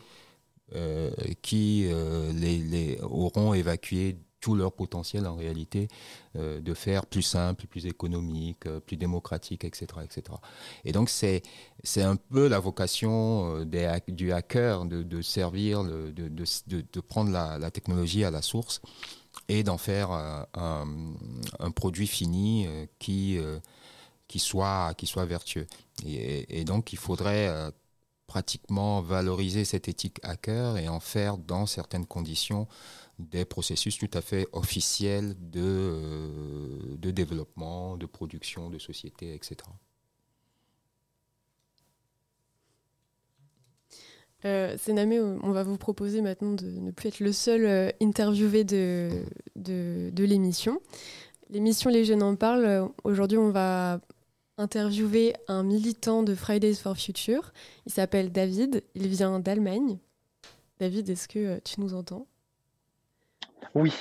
qui les, les, auront évacué tout leur potentiel en réalité euh, de faire plus simple, plus économique, euh, plus démocratique, etc. etc. Et donc c'est, c'est un peu la vocation euh, des, du hacker de, servir, de, de, prendre la, technologie à la source et d'en faire un, produit fini qui, qui, soit, qui soit vertueux. Et donc il faudrait pratiquement valoriser cette éthique hacker et en faire dans certaines conditions des processus tout à fait officiels de, euh, de développement, de production, de société, etc. Euh, Sénamé, on va vous proposer maintenant de ne plus être le seul euh, interviewé de, de, l'émission. L'émission Les Jeunes en parlent. Euh, aujourd'hui, on va interviewer un militant de Fridays for Future. Il s'appelle David. Il vient d'Allemagne. David, est-ce que tu nous entends? Oui.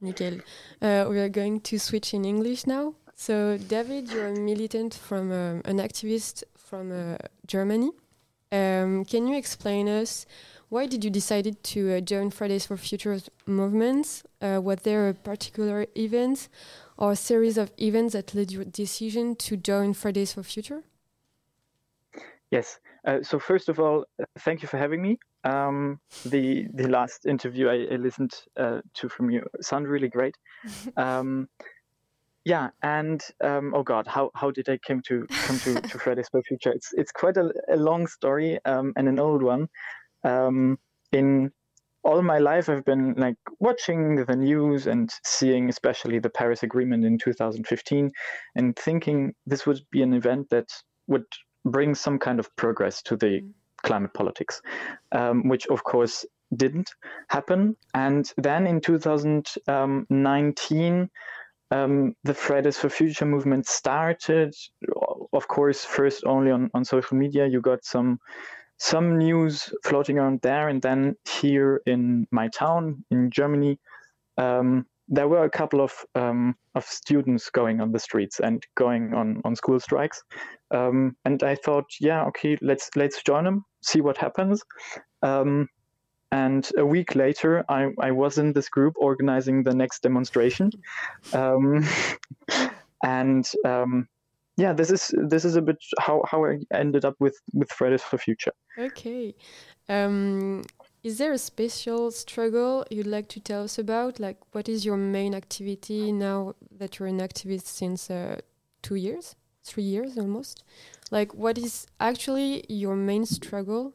Nickel. Uh, we are going to switch in English now. So, David, you're a militant from um, an activist from uh, Germany. Um, can you explain us why did you decide to uh, join Fridays for Future movements? Uh, was there a particular event or a series of events that led your decision to join Fridays for Future? Yes. Uh, so first of all, thank you for having me. Um, the the last interview I, I listened uh, to from you sounded really great. *laughs* um, yeah, and um, oh god, how, how did I come to come to, to *laughs* Fridays for Future? It's it's quite a, a long story um, and an old one. Um, in all my life, I've been like watching the news and seeing, especially the Paris Agreement in 2015, and thinking this would be an event that would bring some kind of progress to the mm climate politics, um, which of course didn't happen. And then in 2019, um, the Fridays for Future movement started. Of course, first only on, on social media. You got some some news floating around there, and then here in my town in Germany, um, there were a couple of um, of students going on the streets and going on on school strikes. Um, and I thought, yeah, okay, let's let's join them, see what happens. Um, and a week later, I, I was in this group organizing the next demonstration. Um, *laughs* and um, yeah, this is this is a bit how, how I ended up with with Fridays for Future. Okay. Um, is there a special struggle you'd like to tell us about? Like, what is your main activity now that you're an activist since uh, two years, three years almost? Like, what is actually your main struggle?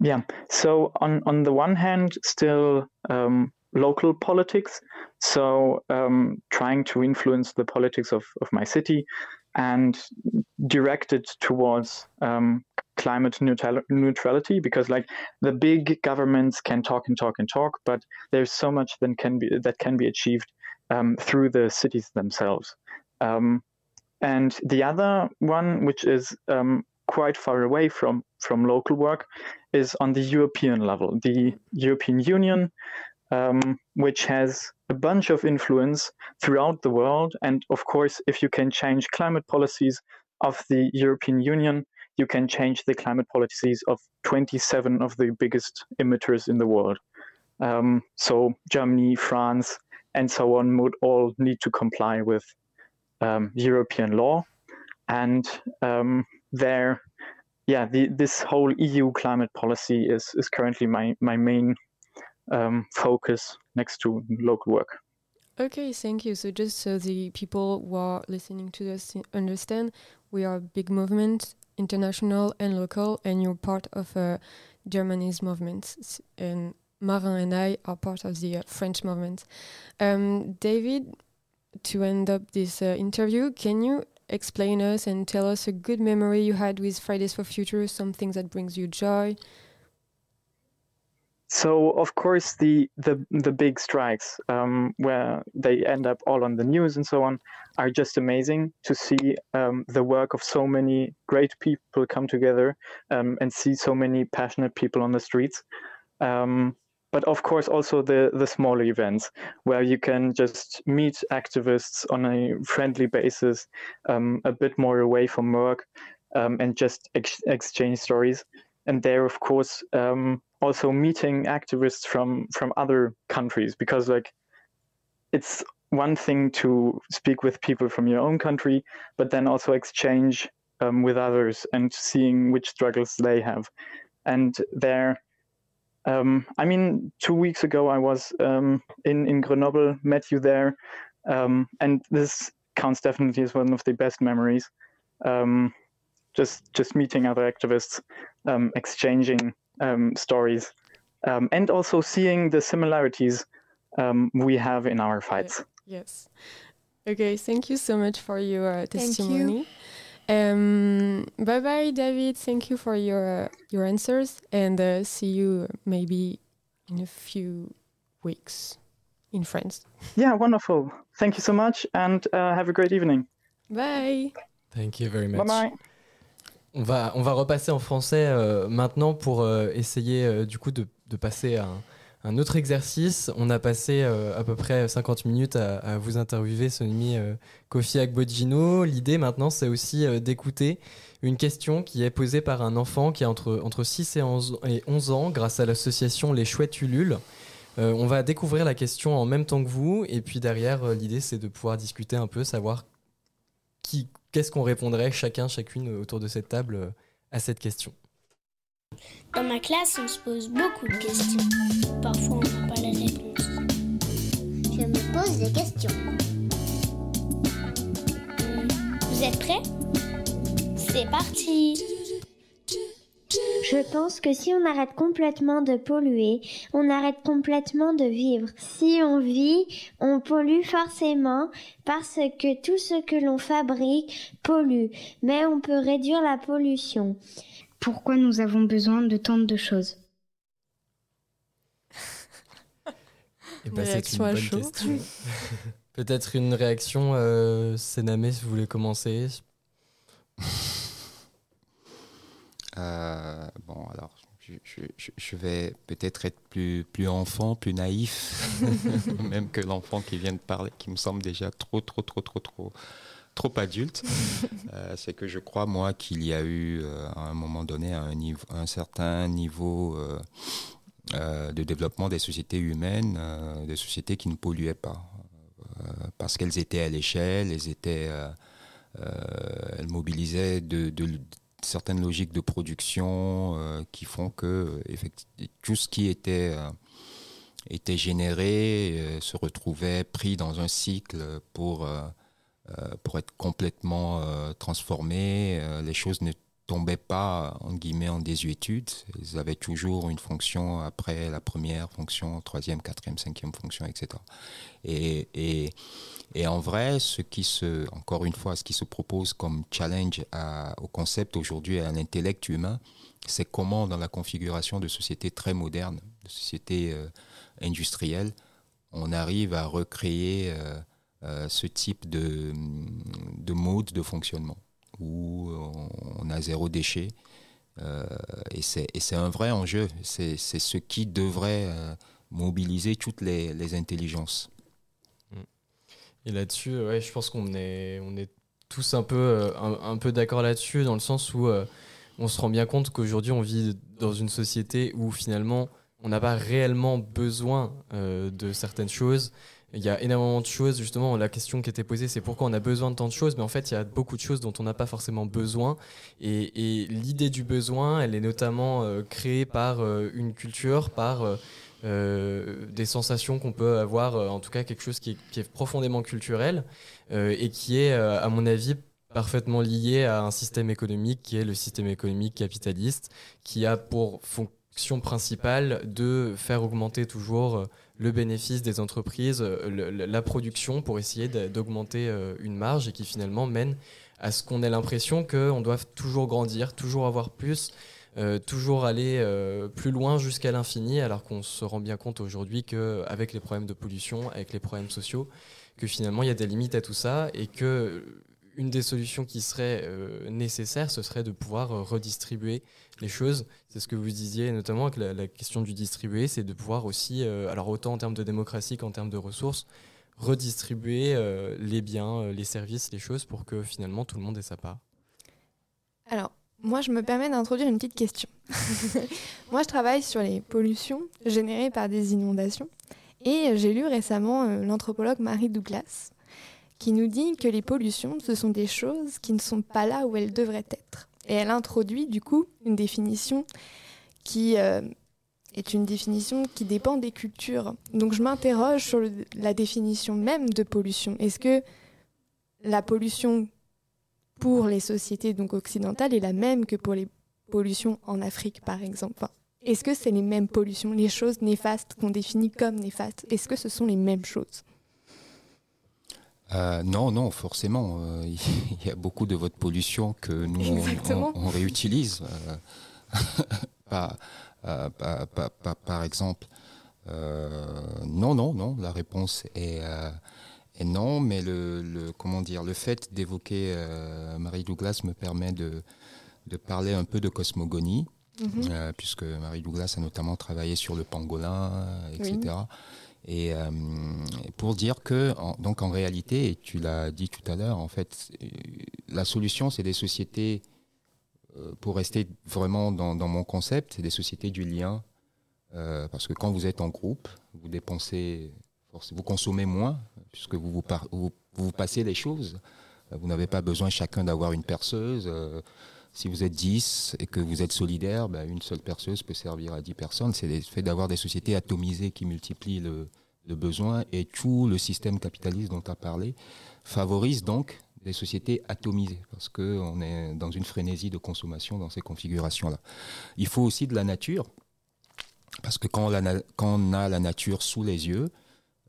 Yeah. So on on the one hand, still um, local politics. So um, trying to influence the politics of of my city and direct it towards um, climate neutral- neutrality because like the big governments can talk and talk and talk but there's so much that can be that can be achieved um, through the cities themselves um, and the other one which is um, quite far away from from local work is on the european level the european union um, which has a bunch of influence throughout the world. And of course, if you can change climate policies of the European Union, you can change the climate policies of 27 of the biggest emitters in the world. Um, so Germany, France, and so on would all need to comply with um, European law. And um, there, yeah, the, this whole EU climate policy is, is currently my, my main um, focus next to local work. Okay, thank you. So just so the people who are listening to this understand, we are a big movement, international and local, and you're part of a Germany's movement. And Marin and I are part of the uh, French movement. Um, David, to end up this uh, interview, can you explain us and tell us a good memory you had with Fridays for Future, something that brings you joy, so of course the the the big strikes um, where they end up all on the news and so on are just amazing to see um, the work of so many great people come together um, and see so many passionate people on the streets. Um, but of course also the the smaller events where you can just meet activists on a friendly basis, um, a bit more away from work, um, and just ex- exchange stories. And there, of course, also meeting activists from from other countries because like it's one thing to speak with people from your own country but then also exchange um, with others and seeing which struggles they have and there um, i mean two weeks ago i was um, in in grenoble met you there um, and this counts definitely as one of the best memories um, just just meeting other activists um, exchanging um, stories, um, and also seeing the similarities um, we have in our fights. Yes. Okay, thank you so much for your uh, testimony. Um, bye bye, David. Thank you for your uh, your answers, and uh, see you maybe in a few weeks in France. Yeah, wonderful. Thank you so much, and uh, have a great evening. Bye. Thank you very much. Bye bye. On va, on va repasser en français euh, maintenant pour euh, essayer euh, du coup de, de passer à un, autre exercice. On a passé à peu près 50 minutes à, vous interviewer, Sonimi Kofi Agbodjino. L'idée maintenant, c'est aussi d'écouter une question qui est posée par un enfant qui a entre, entre 6 et 11, et 11 ans grâce à l'association Les Chouettes Ulules. on va découvrir la question en même temps que vous et puis derrière, l'idée c'est de pouvoir discuter un peu, savoir qui, qu'est-ce qu'on répondrait chacun, chacune autour de cette table euh, à cette question Dans ma classe, on se pose beaucoup de questions. Parfois, on n'a pas la réponse. Je me pose des questions. Vous êtes prêts? C'est parti je pense que si on arrête complètement de polluer, on arrête complètement de vivre. Si on vit, on pollue forcément parce que tout ce que l'on fabrique pollue, mais on peut réduire la pollution pourquoi nous avons besoin de tant de choses *laughs* bah, c'est une bonne question. *laughs* Peut-être une réaction, euh, Sename, si vous voulez commencer. Euh, bon, alors, je, je vais peut-être être plus, plus enfant, plus naïf, *laughs* même que l'enfant qui vient de parler, qui me semble déjà trop, trop, trop, trop, trop trop adulte. *laughs* Euh, C'est que je crois, moi, qu'il y a eu, euh, à un moment donné, un, certain niveau euh, de développement des sociétés humaines, des sociétés qui ne polluaient pas. Parce qu'elles étaient à l'échelle, elles étaient... elles mobilisaient de, certaines logiques de production qui font que effectivement, tout ce qui était, était généré se retrouvait pris dans un cycle pour, pour être complètement euh, transformé. Euh, les choses ne tombaient pas en guillemets en désuétude. Ils avaient toujours une fonction après la première fonction, troisième, quatrième, cinquième fonction, etc. Et, en vrai, ce qui se, encore une fois, ce qui se propose comme challenge au concept aujourd'hui et à l'intellect humain, c'est comment dans la configuration de sociétés très modernes, de sociétés euh, industrielles, on arrive à recréer euh, euh, ce type de, de mode de fonctionnement où on, a zéro déchet. Euh, et c'est un vrai enjeu. C'est ce qui devrait euh, mobiliser toutes les, les intelligences. Et là-dessus, ouais, je pense qu'on est, on est tous un peu, euh, un, peu d'accord là-dessus, dans le sens où euh, on se rend bien compte qu'aujourd'hui, on vit dans une société où finalement, on n'a pas réellement besoin euh, de certaines choses. Il y a énormément de choses, justement, la question qui était posée, c'est pourquoi on a besoin de tant de choses, mais en fait, il y a beaucoup de choses dont on n'a pas forcément besoin. Et, l'idée du besoin, elle est notamment euh, créée par euh, une culture, par euh, des sensations qu'on peut avoir, en tout cas quelque chose qui est, profondément culturel et qui est, à mon avis, parfaitement lié à un système économique qui est le système économique capitaliste, qui a pour fonction principale de faire augmenter toujours le bénéfice des entreprises, euh, la production pour essayer d'a- d'augmenter euh, une marge et qui finalement mène à ce qu'on ait l'impression qu'on doit toujours grandir, toujours avoir plus, euh, toujours aller plus loin jusqu'à l'infini, alors qu'on se rend bien compte aujourd'hui qu'avec les problèmes de pollution, avec les problèmes sociaux, que finalement il y a des limites à tout ça et que une des solutions qui serait nécessaire, ce serait de pouvoir redistribuer les choses. C'est ce que vous disiez notamment avec la, question du distribuer, c'est de pouvoir aussi, euh, alors autant en termes de démocratie qu'en termes de ressources, redistribuer euh, les biens, euh, les services, les choses pour que finalement tout le monde ait sa part. Alors, moi, je me permets d'introduire une petite question. *laughs* moi, je travaille sur les pollutions générées par des inondations. Et j'ai lu récemment l'anthropologue Marie Douglas qui nous dit que les pollutions, ce sont des choses qui ne sont pas là où elles devraient être. Et elle introduit du coup une définition qui euh, est une définition qui dépend des cultures. Donc je m'interroge sur la définition même de pollution. Est-ce que la pollution pour les sociétés donc occidentales est la même que pour les pollutions en Afrique, par exemple? Est-ce que c'est les mêmes pollutions, les choses néfastes qu'on définit comme néfastes? Est-ce que ce sont les mêmes choses? Euh, non, non, forcément. euh, *laughs* Il y a beaucoup de votre pollution que nous, on, on- réutilise. euh, *laughs* par, euh, par- par- par- par exemple, euh, non, non, non. La réponse est, euh, est non, mais le, le- comment dire, le fait d'évoquer euh, Marie Douglas me permet de, de parler un peu de cosmogonie. Mhm. Euh, puisque Marie Douglas a notamment travaillé sur le pangolin, etc. Et euh, pour dire que, donc en réalité, et tu l'as dit tout à l'heure, en fait, euh, la solution, c'est des sociétés, euh, pour rester vraiment dans, mon concept, c'est des sociétés du lien. Parce que quand vous êtes en groupe, vous dépensez, vous consommez moins, puisque vous vous, passez les choses. Vous n'avez pas besoin chacun d'avoir une perceuse. Si vous êtes 10 et que vous êtes solidaire, ben, une seule perceuse peut servir à 10 personnes. C'est le fait d'avoir des sociétés atomisées qui multiplient le, besoin et tout le système capitaliste dont tu as parlé favorise donc des sociétés atomisées parce qu'on est dans une frénésie de consommation dans ces configurations-là. Il faut aussi de la nature parce que quand, on a la nature sous les yeux,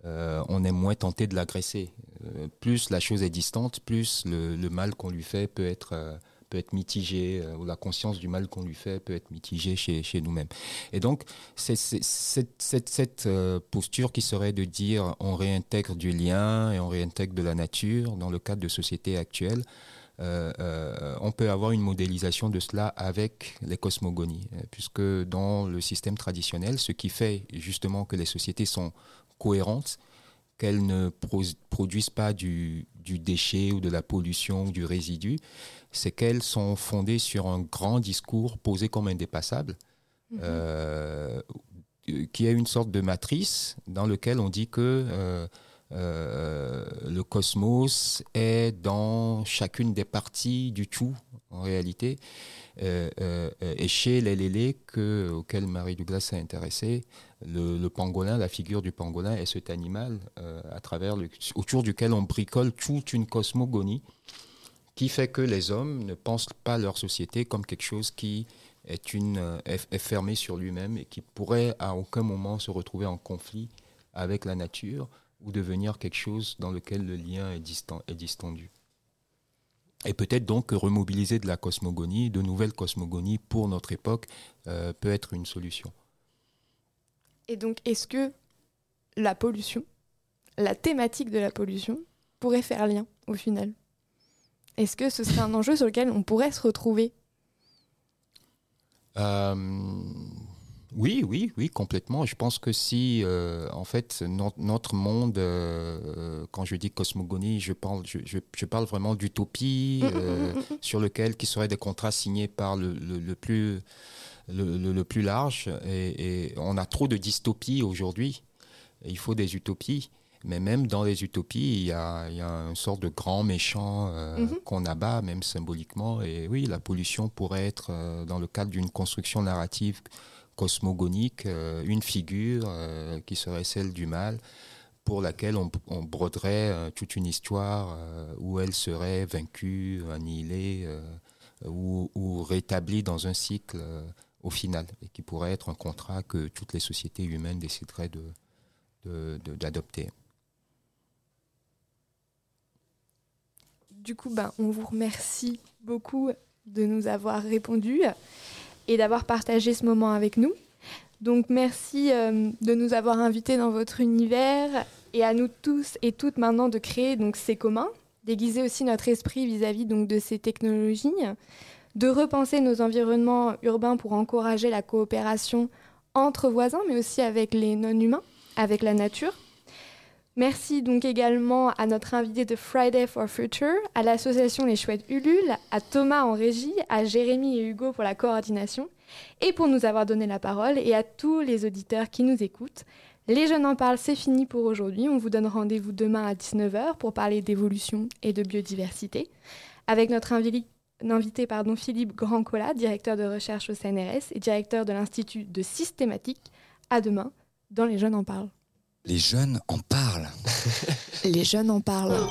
euh, on est moins tenté de l'agresser. Euh, plus la chose est distante, plus le, le mal qu'on lui fait peut être, euh, peut être mitigée, ou la conscience du mal qu'on lui fait peut être mitigée chez, nous-mêmes. Et donc, cette, cette posture qui serait de dire on réintègre du lien et on réintègre de la nature dans le cadre de sociétés actuelles, euh, euh, on peut avoir une modélisation de cela avec les cosmogonies, euh, puisque dans le système traditionnel, ce qui fait justement que les sociétés sont cohérentes, qu'elles ne produisent pas du, déchet ou de la pollution ou du résidu, c'est qu'elles sont fondées sur un grand discours posé comme indépassable, mhm. qui est une sorte de matrice dans lequel on dit que euh, le cosmos est dans chacune des parties du tout, en réalité. Euh, euh, et chez les lélés que, auxquels Marie Douglas s'est intéressée, le, pangolin, la figure du pangolin est cet animal à travers autour duquel on bricole toute une cosmogonie qui fait que les hommes ne pensent pas leur société comme quelque chose qui est, une, est fermé sur lui-même et qui pourrait à aucun moment se retrouver en conflit avec la nature ou devenir quelque chose dans lequel le lien est, distant, est distendu. Et peut-être donc que remobiliser de la cosmogonie, de nouvelles cosmogonies pour notre époque euh, peut être une solution. Et donc, est-ce que la pollution, la thématique de la pollution, pourrait faire lien au final? Est-ce que ce serait un enjeu sur lequel on pourrait se retrouver? Euh, oui, oui, oui, complètement. Je pense que si, euh, en fait, notre monde, euh, quand je dis cosmogonie, je parle, je, parle vraiment d'utopie euh, sur lequel qui seraient des contrats signés par le, plus, le, plus large. Et, on a trop de dystopie aujourd'hui. Il faut des utopies. Mais même dans les utopies, il y a, il y a une sorte de grand méchant qu'on abat, même symboliquement. Et oui, la pollution pourrait être, dans le cadre d'une construction narrative cosmogonique, euh, une figure euh, qui serait celle du mal, pour laquelle on, broderait euh, toute une histoire où elle serait vaincue, annihilée ou, rétablie dans un cycle au final, et qui pourrait être un contrat que toutes les sociétés humaines décideraient d'adopter. De, de, du coup, ben, on vous remercie beaucoup de nous avoir répondu et d'avoir partagé ce moment avec nous. Donc merci euh, de nous avoir invités dans votre univers et à nous tous et toutes maintenant de créer donc ces communs, d'aiguiser aussi notre esprit vis-à-vis donc de ces technologies, de repenser nos environnements urbains pour encourager la coopération entre voisins, mais aussi avec les non-humains, avec la nature. Merci donc également à notre invité de Friday for Future, à l'association Les Chouettes Ulule, à Thomas en régie, à Jérémy et Hugo pour la coordination et pour nous avoir donné la parole et à tous les auditeurs qui nous écoutent. Les jeunes en parlent, c'est fini pour aujourd'hui. On vous donne rendez-vous demain à 19h pour parler d'évolution et de biodiversité avec notre invité pardon, Philippe Grandcola, directeur de recherche au CNRS et directeur de l'Institut de systématique. À demain dans Les jeunes en parlent. Les jeunes en parlent. Les jeunes en parlent.